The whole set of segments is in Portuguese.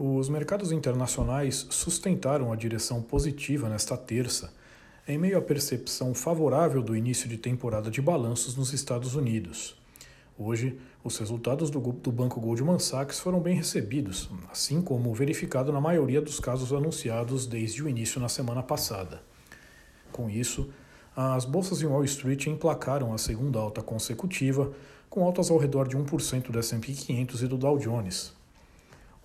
Os mercados internacionais sustentaram a direção positiva nesta terça, em meio à percepção favorável do início de temporada de balanços nos Estados Unidos. Hoje, os resultados do, do Banco Goldman Sachs foram bem recebidos, assim como verificado na maioria dos casos anunciados desde o início na semana passada. Com isso, as bolsas em Wall Street emplacaram a segunda alta consecutiva, com altas ao redor de 1% do S&P 500 e do Dow Jones,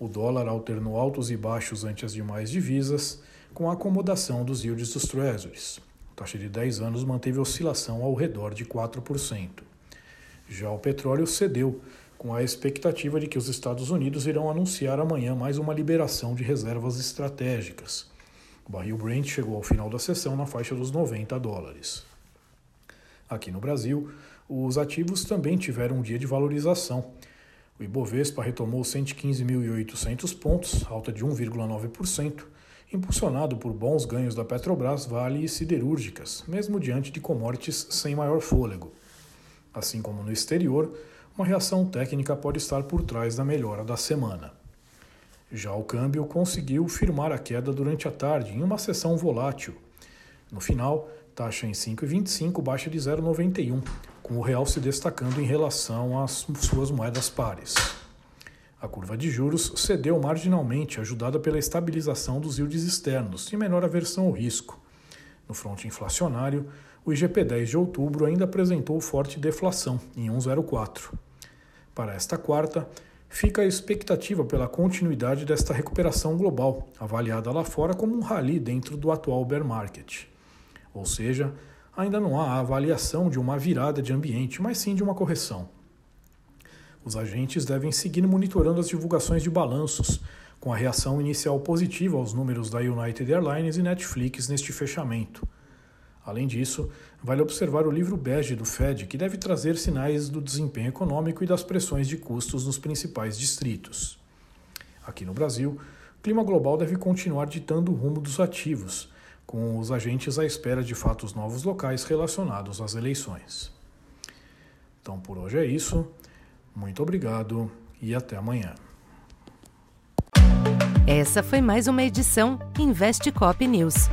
o dólar alternou altos e baixos ante as demais divisas, com a acomodação dos yields dos treasuries. A taxa de 10 anos manteve oscilação ao redor de 4%. Já o petróleo cedeu, com a expectativa de que os Estados Unidos irão anunciar amanhã mais uma liberação de reservas estratégicas. O barril Brent chegou ao final da sessão na faixa dos 90 dólares. Aqui no Brasil, os ativos também tiveram um dia de valorização o Ibovespa retomou 115.800 pontos, alta de 1,9%, impulsionado por bons ganhos da Petrobras, Vale e siderúrgicas, mesmo diante de commodities sem maior fôlego. Assim como no exterior, uma reação técnica pode estar por trás da melhora da semana. Já o câmbio conseguiu firmar a queda durante a tarde em uma sessão volátil. No final, taxa em 5,25, baixa de 0,91, com o real se destacando em relação às suas moedas pares. A curva de juros cedeu marginalmente, ajudada pela estabilização dos yields externos e menor aversão ao risco. No fronte inflacionário, o IGP-10 de outubro ainda apresentou forte deflação, em 1,04. Para esta quarta, fica a expectativa pela continuidade desta recuperação global, avaliada lá fora como um rally dentro do atual bear market. Ou seja, ainda não há a avaliação de uma virada de ambiente, mas sim de uma correção. Os agentes devem seguir monitorando as divulgações de balanços, com a reação inicial positiva aos números da United Airlines e Netflix neste fechamento. Além disso, vale observar o livro bege do Fed, que deve trazer sinais do desempenho econômico e das pressões de custos nos principais distritos. Aqui no Brasil, o clima global deve continuar ditando o rumo dos ativos, com os agentes à espera de fatos novos locais relacionados às eleições. Então por hoje é isso. Muito obrigado e até amanhã. Essa foi mais uma edição Investe Cop News.